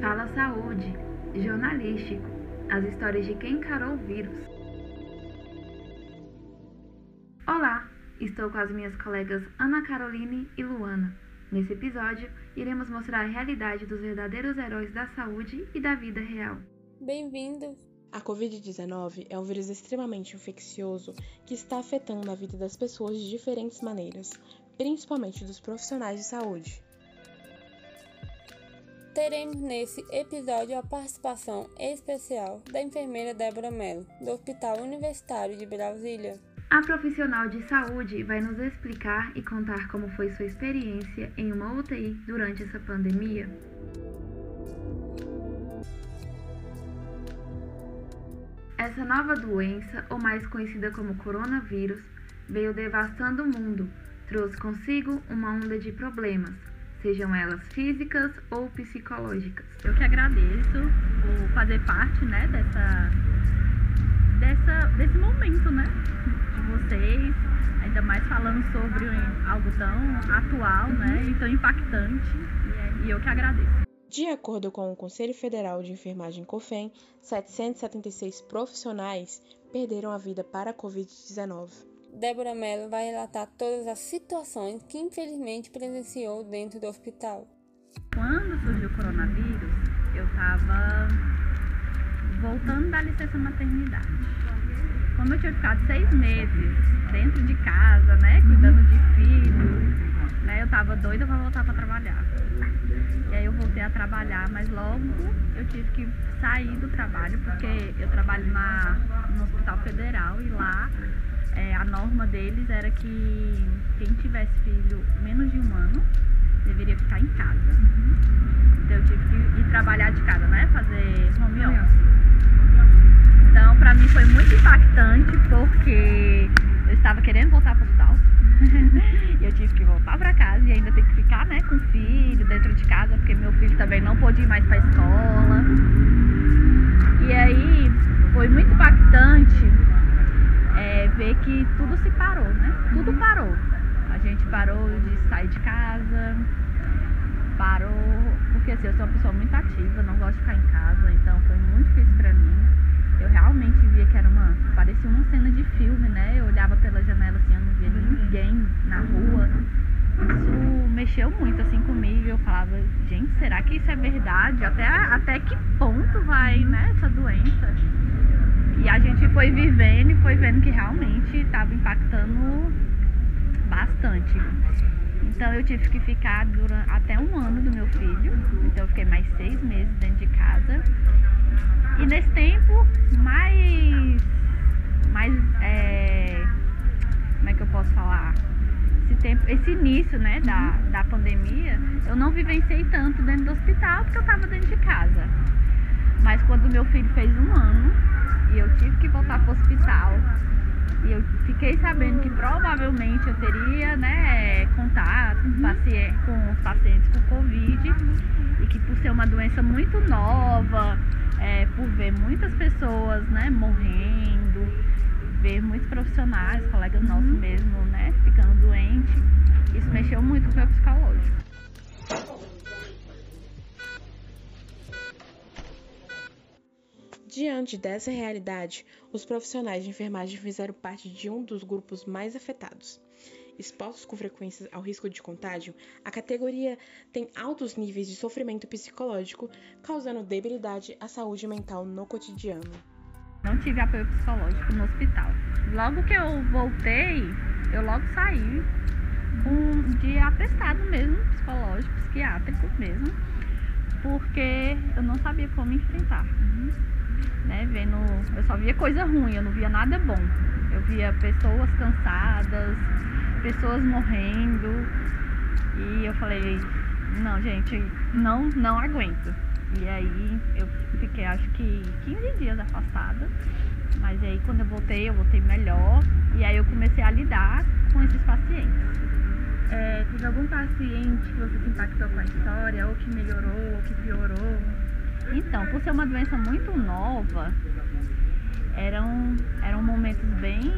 Fala Saúde, jornalístico, as histórias de quem encarou o vírus. Olá, estou com as minhas colegas Ana Caroline e Luana. Nesse episódio, iremos mostrar a realidade dos verdadeiros heróis da saúde e da vida real. Bem-vindo! A Covid-19 é um vírus extremamente infeccioso que está afetando a vida das pessoas de diferentes maneiras, principalmente dos profissionais de saúde. Teremos nesse episódio a participação especial da enfermeira Débora Mello, do Hospital Universitário de Brasília. A profissional de saúde vai nos explicar e contar como foi sua experiência em uma UTI durante essa pandemia. Essa nova doença, ou mais conhecida como coronavírus, veio devastando o mundo, trouxe consigo uma onda de problemas, sejam elas físicas ou psicológicas. Eu que agradeço por fazer parte, né, dessa, dessa, desse momento, né, de vocês, ainda mais falando sobre algo tão atual, né, e tão impactante, e, eu que agradeço. De acordo com o Conselho Federal de Enfermagem COFEN, 776 profissionais perderam a vida para a Covid-19. Débora Mello vai relatar todas as situações que infelizmente presenciou dentro do hospital. Quando surgiu o coronavírus, eu estava voltando da licença maternidade. Como eu tinha ficado seis meses dentro de casa, né, cuidando de filho, né, eu estava doida para voltar para trabalhar. E aí eu voltei a trabalhar, mas logo eu tive que sair do trabalho, porque eu trabalho na, no Hospital Federal e lá é, a norma deles era que quem tivesse filho menos de um ano deveria ficar em casa. Que tudo se parou, né? Tudo parou. A gente parou de sair de casa, parou, porque assim, eu sou uma pessoa muito ativa, não gosto de ficar em casa, então foi muito difícil pra mim. Eu realmente via que era uma. parecia uma cena de filme, né? Eu olhava pela janela assim, eu não via ninguém na rua. Isso mexeu muito assim comigo. Eu falava, gente, será que isso é verdade? Até, até que ponto vai, né, essa doença? E a gente foi vivendo e foi vendo que realmente estava impactando bastante. Então eu tive que ficar durante, até um ano do meu filho. Então eu fiquei mais seis meses dentro de casa. E nesse tempo, mais. mais é, como é que eu posso falar? Esse, tempo, esse início né, da, da pandemia, eu não vivenciei tanto dentro do hospital porque eu estava dentro de casa. Mas quando meu filho fez um ano, e eu tive que voltar para o hospital. E eu fiquei sabendo que provavelmente eu teria né, contato com, paciente, com os pacientes com Covid e que por ser uma doença muito nova, é, por ver muitas pessoas né, morrendo, ver muitos profissionais, colegas nossos mesmo, né, ficando doentes, isso mexeu muito com o meu psicológico. Diante dessa realidade, os profissionais de enfermagem fizeram parte de um dos grupos mais afetados. Expostos com frequência ao risco de contágio, a categoria tem altos níveis de sofrimento psicológico, causando debilidade à saúde mental no cotidiano. Não tive apoio psicológico no hospital. Logo que eu voltei, eu logo saí com, de atestado mesmo, psicológico, psiquiátrico mesmo, porque eu não sabia como enfrentar. Uhum né? Vendo, eu só via coisa ruim, eu não via nada bom. Eu via pessoas cansadas, pessoas morrendo. E eu falei, não, gente, não, não aguento. E aí eu fiquei acho que 15 dias afastada. Mas aí quando eu voltei, eu voltei melhor. E aí eu comecei a lidar com esses pacientes. É, teve algum paciente que você se impactou com a história, ou que melhorou, ou que piorou? Então, por ser uma doença muito nova, eram, eram momentos bem,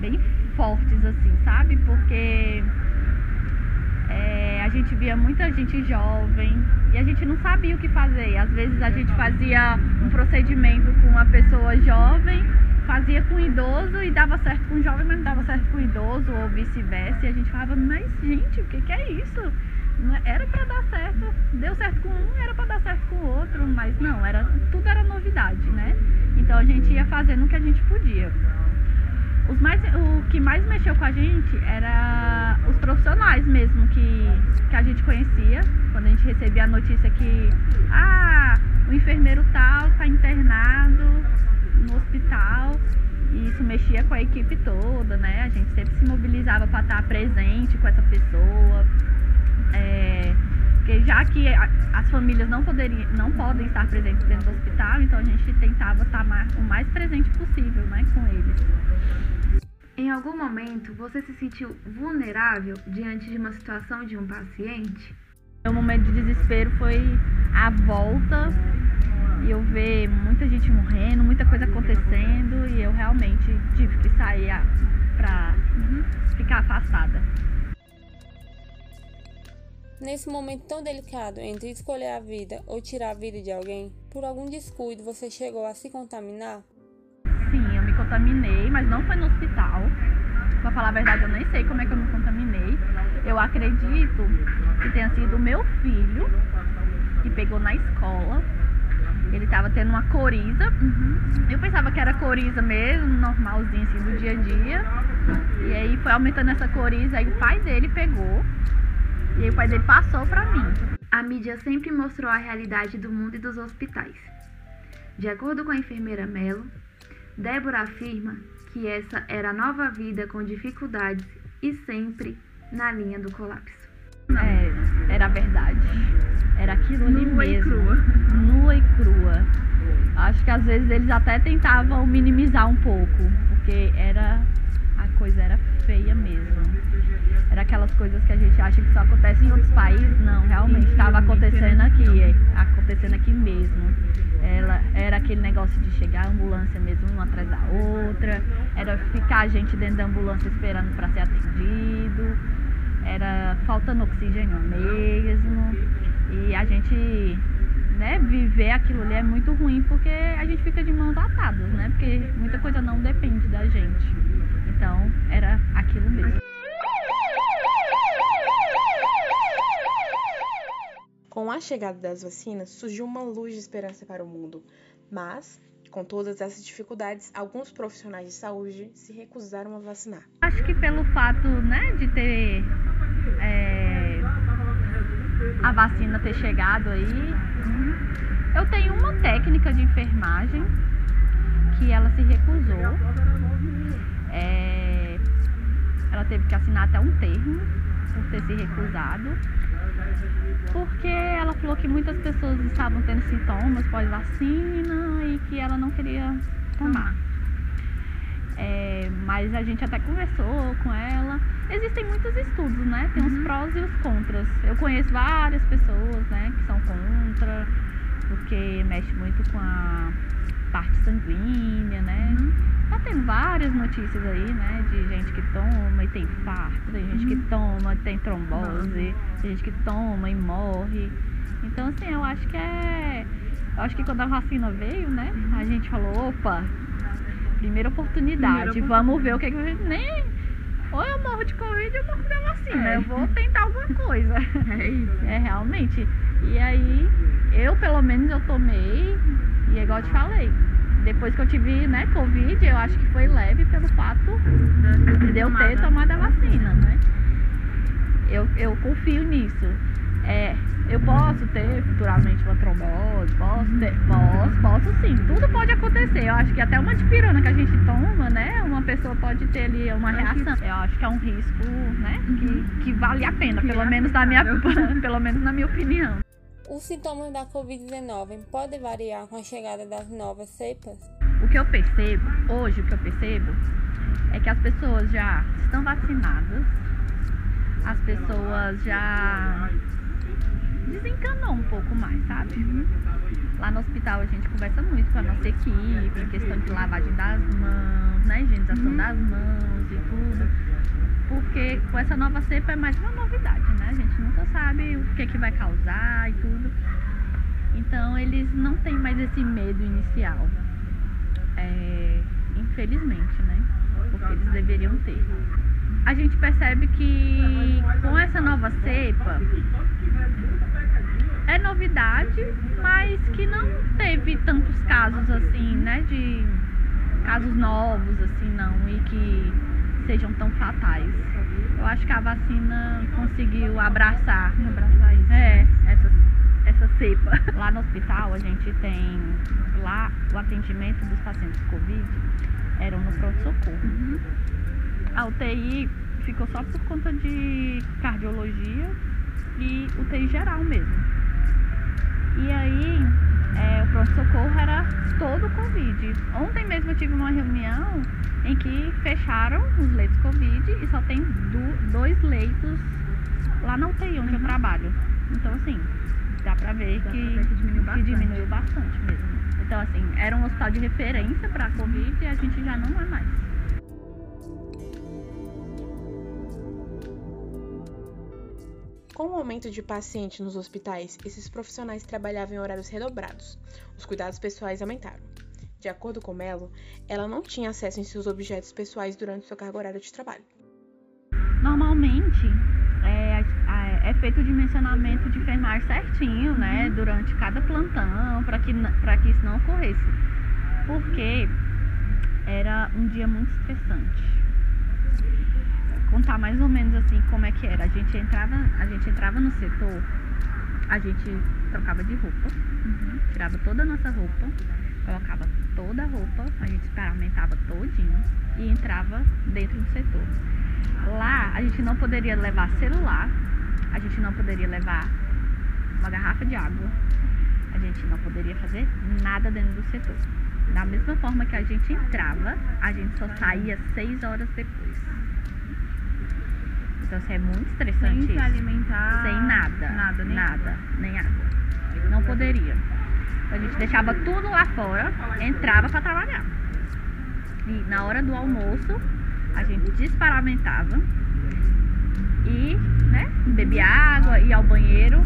bem fortes, assim, sabe? Porque É, a gente via muita gente jovem e a gente não sabia o que fazer. Às vezes a gente fazia um procedimento com uma pessoa jovem, fazia com idoso e dava certo com jovem, mas não dava certo com idoso ou vice-versa. E a gente falava, mas gente, o que, que é isso? Era para dar certo, deu certo com um, era para dar certo com o outro, mas não, era tudo era novidade, né? Então a gente ia fazendo o que a gente podia. Os mais, o que mais mexeu com a gente era os profissionais mesmo que, que a gente conhecia. Quando a gente recebia a notícia que ah, o enfermeiro tal está internado no hospital. E isso mexia com a equipe toda, né? A gente sempre se mobilizava para estar presente com essa pessoa. É, porque já que as famílias não, poderiam, não podem estar presentes dentro do hospital, então a gente tentava estar o mais presente possível né, com eles. Em algum momento você se sentiu vulnerável diante de uma situação de um paciente? O momento de desespero foi a volta e eu ver muita gente morrendo, muita coisa acontecendo e eu realmente tive que sair para uhum, ficar afastada. Nesse momento tão delicado entre escolher a vida ou tirar a vida de alguém, por algum descuido você chegou a se contaminar? Sim, eu me contaminei, mas não foi no hospital. Pra falar a verdade, eu nem sei como é que eu me contaminei. Eu acredito que tenha sido o meu filho que pegou na escola. Ele tava tendo uma coriza. Uhum. Eu pensava que era coriza mesmo, normalzinho assim do dia a dia. E aí foi aumentando essa coriza, aí o pai dele pegou. E aí o pai dele passou pra mim. A mídia sempre mostrou a realidade do mundo e dos hospitais. De acordo com a enfermeira Melo, Débora afirma que essa era a nova vida com dificuldades e sempre na linha do colapso. É, era a verdade. Era aquilo ali Nua mesmo. E crua. Nua e crua. Acho que às vezes eles até tentavam minimizar um pouco, porque era a coisa era feia mesmo. Era aquelas coisas que a gente acha que só acontece em outros países, não, realmente estava acontecendo aqui, é, acontecendo aqui mesmo. Ela, era aquele negócio de chegar a ambulância mesmo uma atrás da outra, era ficar a gente dentro da ambulância esperando para ser atendido, era faltando oxigênio mesmo. E a gente né, viver aquilo ali é muito ruim porque a gente fica de mãos atadas, né? Porque muita coisa não depende da gente. Então era aquilo mesmo. Com a chegada das vacinas, surgiu uma luz de esperança para o mundo, mas, com todas essas dificuldades, alguns profissionais de saúde se recusaram a vacinar. Acho que pelo fato né, de ter é, a vacina ter chegado aí, eu tenho uma técnica de enfermagem que ela se recusou. É, ela teve que assinar até um termo por ter se recusado porque ela falou que muitas pessoas estavam tendo sintomas pós-vacina e que ela não queria tomar. É, mas a gente até conversou com ela. Existem muitos estudos, né? Tem os prós e os contras. Eu conheço várias pessoas, né, que são contra, porque mexe muito com a parte sanguínea, né? Uhum. Tá tendo várias notícias aí, né? De gente que toma e tem infarto, tem gente que toma e tem trombose, tem gente que toma e morre. Então, assim, eu acho que é. Eu acho que quando a vacina veio, né? A gente falou, opa, primeira oportunidade, primeira vamos ver o que é que. Nem. Ou eu morro de Covid ou eu morro da vacina. É. Eu vou tentar alguma coisa. É isso. É realmente. E aí, eu pelo menos eu tomei, e é igual eu te falei, depois que eu tive, né, Covid, eu acho que foi leve pelo fato de eu ter tomado a vacina, né? Eu, eu confio nisso. É, eu posso ter futuramente uma trombose, posso ter, posso, posso sim, tudo pode acontecer. Eu acho que até uma dipirona que a gente toma, né, uma pessoa pode ter ali uma reação. Eu acho que é um risco, né, que, que vale a pena, pelo menos na minha, pelo menos na minha opinião. Os sintomas da Covid-19 podem variar com a chegada das novas cepas? O que eu percebo, hoje o que eu percebo, é que as pessoas já estão vacinadas, as pessoas já desencanou um pouco mais, sabe? Lá no hospital a gente conversa muito com a nossa equipe, em questão de lavagem das mãos, né? Higienização uhum. das mãos e tudo. Porque com essa nova cepa é mais uma novidade, né? A gente o que, que vai causar e tudo. Então eles não têm mais esse medo inicial. É, infelizmente, né? Porque eles deveriam ter. A gente percebe que com essa nova cepa é novidade, mas que não teve tantos casos assim, né? De casos novos, assim, não, e que sejam tão fatais. Eu acho que a vacina conseguiu abraçar, abraçar isso. É, essa, essa cepa. Lá no hospital a gente tem lá o atendimento dos pacientes Covid eram no pronto-socorro. Uhum. A UTI ficou só por conta de cardiologia e UTI geral mesmo. E aí é, o pronto-socorro era todo Covid. Ontem mesmo eu tive uma reunião em que fecharam os leitos Covid e só tem do, dois leitos lá na UTI onde uhum. eu trabalho. Então, assim, dá pra ver, dá que, pra ver que, diminuiu, que bastante. diminuiu bastante mesmo. Então, assim, era um hospital de referência pra Covid e a gente já não é mais. Com o aumento de pacientes nos hospitais, esses profissionais trabalhavam em horários redobrados. Os cuidados pessoais aumentaram. De acordo com Mello, ela não tinha acesso em seus objetos pessoais durante seu cargo horário de trabalho. Normalmente, é, é feito o dimensionamento de enfermagem certinho, né, durante cada plantão, para que, que isso não ocorresse. Porque era um dia muito estressante contar mais ou menos assim como é que era. A gente entrava, a gente entrava no setor, a gente trocava de roupa, uhum. tirava toda a nossa roupa, colocava toda a roupa, a gente experimentava todinho e entrava dentro do setor. Lá a gente não poderia levar celular, a gente não poderia levar uma garrafa de água, a gente não poderia fazer nada dentro do setor. Da mesma forma que a gente entrava, a gente só saía seis horas depois. Então, assim, é muito estressante Sem se alimentar. Sem nada. Nada, nem nada, água. nem água. Não poderia. A gente deixava tudo lá fora, entrava para trabalhar. E na hora do almoço, a gente desparamentava e, né, bebia água, ia ao banheiro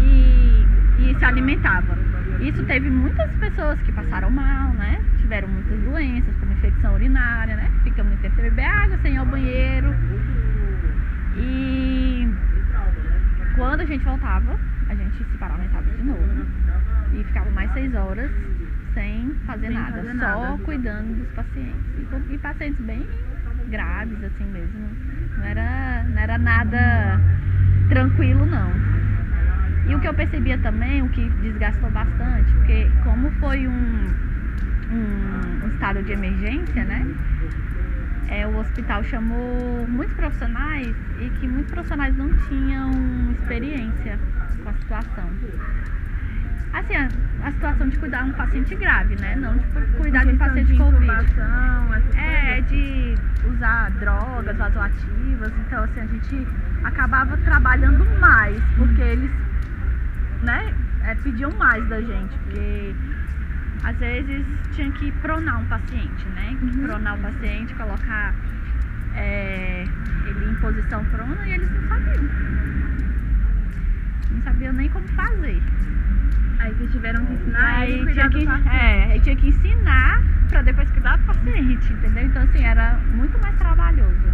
e, e se alimentava. Isso teve muitas pessoas que passaram mal, né? Tiveram muitas doenças, como infecção urinária, né? Fica muito tempo sem beber água, sem ir ao banheiro. E quando a gente voltava, a gente se paramentava de novo. E ficava mais seis horas sem fazer sem nada, fazer só nada. cuidando dos pacientes. E, e, pacientes bem graves, assim mesmo. Não era, não era nada tranquilo, não. E o que eu percebia também, o que desgastou bastante, porque como foi um, um, um estado de emergência, né? É, o hospital chamou muitos profissionais e que muitos profissionais não tinham experiência com a situação. Assim, a, a situação de cuidar de um paciente grave, né? Não de cuidar de um paciente de Covid. É, de usar drogas vasoativas. Então, assim, a gente acabava trabalhando mais, porque eles, né, é, pediam mais da gente, porque às vezes tinha que pronar um paciente, né? Uhum. Pronar o paciente, colocar é, ele em posição prona e eles não sabiam. Não sabiam nem como fazer. Aí vocês tiveram que ensinar aí tinha que, É, aí tinha que ensinar para depois cuidar do paciente, entendeu? Então assim, era muito mais trabalhoso.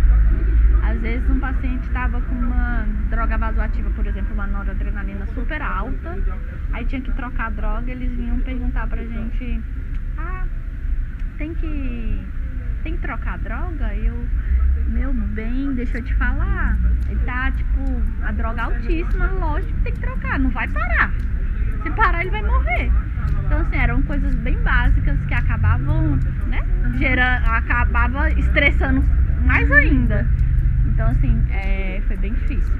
Às vezes um paciente estava com uma droga vasoativa, por exemplo, uma noradrenalina super alta, aí tinha que trocar a droga, eles vinham perguntar pra gente, ah, tem que. Tem que trocar a droga? Eu, meu bem, deixa eu te falar. Ele tá, tipo, a droga altíssima, lógico que tem que trocar, não vai parar. Se parar, ele vai morrer. Então, assim, eram coisas bem básicas que acabavam, né? Gera, acabava estressando mais ainda. Então, assim, é, foi bem difícil.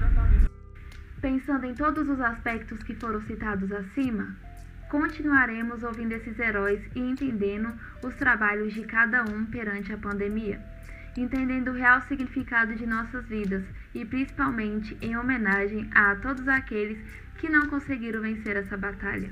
Pensando em todos os aspectos que foram citados acima, continuaremos ouvindo esses heróis e entendendo os trabalhos de cada um perante a pandemia, entendendo o real significado de nossas vidas e principalmente em homenagem a todos aqueles que não conseguiram vencer essa batalha.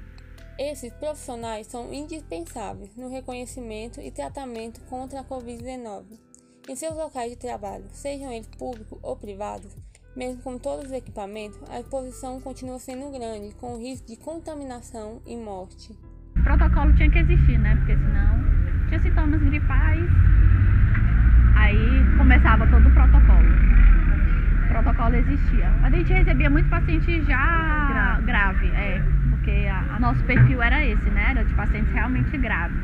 Esses profissionais são indispensáveis no reconhecimento e tratamento contra a Covid-19 em seus locais de trabalho, sejam eles públicos ou privados, Mesmo com todos os equipamentos, a exposição continua sendo grande, com o risco de contaminação e morte. O protocolo tinha que existir, né? Porque senão tinha sintomas gripais, aí começava todo o protocolo. O protocolo existia. Mas a gente recebia muito paciente já grave, grave é, porque a, a nosso perfil era esse, né? Era de pacientes realmente graves.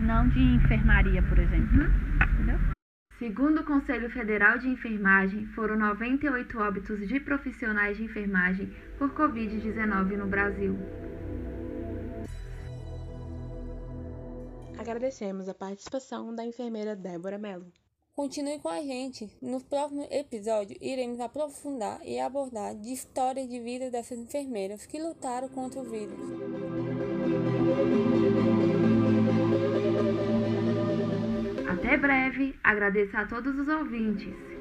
Não de enfermaria, por exemplo. Segundo o Conselho Federal de Enfermagem, foram 98 óbitos de profissionais de enfermagem por Covid-19 no Brasil. Agradecemos a participação da enfermeira Débora Mello. Continue com a gente. No próximo episódio, iremos aprofundar e abordar de histórias de vida dessas enfermeiras que lutaram contra o vírus. Breve, agradeço a todos os ouvintes.